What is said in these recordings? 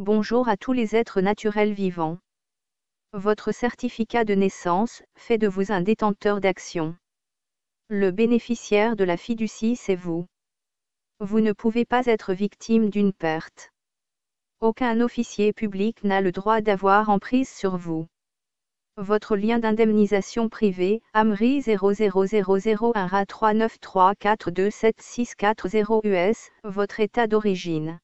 Bonjour à tous les êtres naturels vivants. Votre certificat de naissance fait de vous un détenteur d'action. Le bénéficiaire de la fiducie, c'est vous. Vous ne pouvez pas être victime d'une perte. Aucun officier public n'a le droit d'avoir emprise sur vous. Votre lien d'indemnisation privé, AMRI 00001 RA 393427640 US, votre état d'origine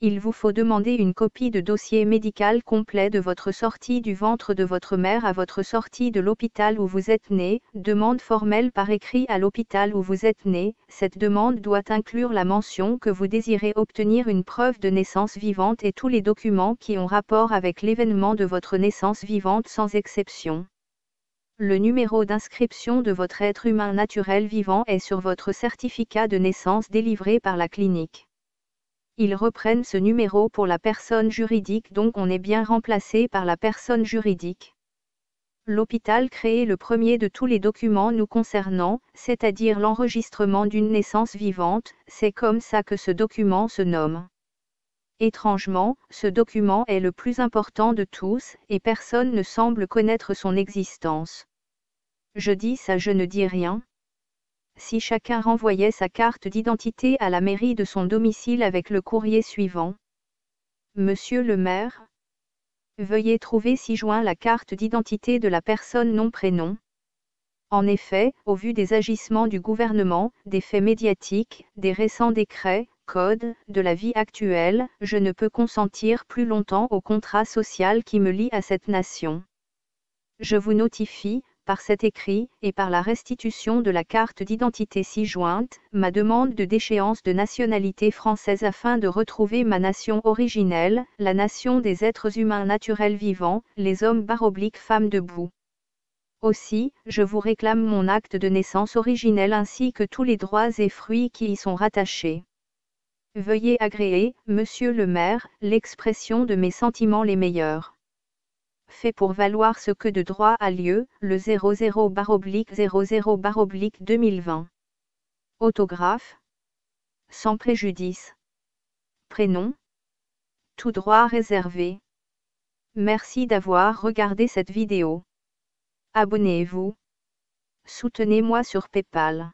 il vous faut demander une copie de dossier médical complet de votre sortie du ventre de votre mère à votre sortie de l'hôpital où vous êtes né, demande formelle par écrit à l'hôpital où vous êtes né, cette demande doit inclure la mention que vous désirez obtenir une preuve de naissance vivante et tous les documents qui ont rapport avec l'événement de votre naissance vivante sans exception. Le numéro d'inscription de votre être humain naturel vivant est sur votre certificat de naissance délivré par la clinique ils reprennent ce numéro pour la personne juridique donc on est bien remplacé par la personne juridique. L'hôpital crée le premier de tous les documents nous concernant, c'est-à-dire l'enregistrement d'une naissance vivante, c'est comme ça que ce document se nomme. Étrangement, ce document est le plus important de tous, et personne ne semble connaître son existence. Je dis ça je ne dis rien, si chacun renvoyait sa carte d'identité à la mairie de son domicile avec le courrier suivant. Monsieur le maire Veuillez trouver ci-joint la carte d'identité de la personne non prénom. En effet, au vu des agissements du gouvernement, des faits médiatiques, des récents décrets, codes, de la vie actuelle, je ne peux consentir plus longtemps au contrat social qui me lie à cette nation. Je vous notifie, par cet écrit, et par la restitution de la carte d'identité ci-jointe, ma demande de déchéance de nationalité française afin de retrouver ma nation originelle, la nation des êtres humains naturels vivants, les hommes barobliques femmes debout. Aussi, je vous réclame mon acte de naissance originel ainsi que tous les droits et fruits qui y sont rattachés. Veuillez agréer, monsieur le maire, l'expression de mes sentiments les meilleurs fait pour valoir ce que de droit a lieu, le 00 00 2020. Autographe. Sans préjudice. Prénom. Tout droit réservé. Merci d'avoir regardé cette vidéo. Abonnez-vous. Soutenez-moi sur PayPal.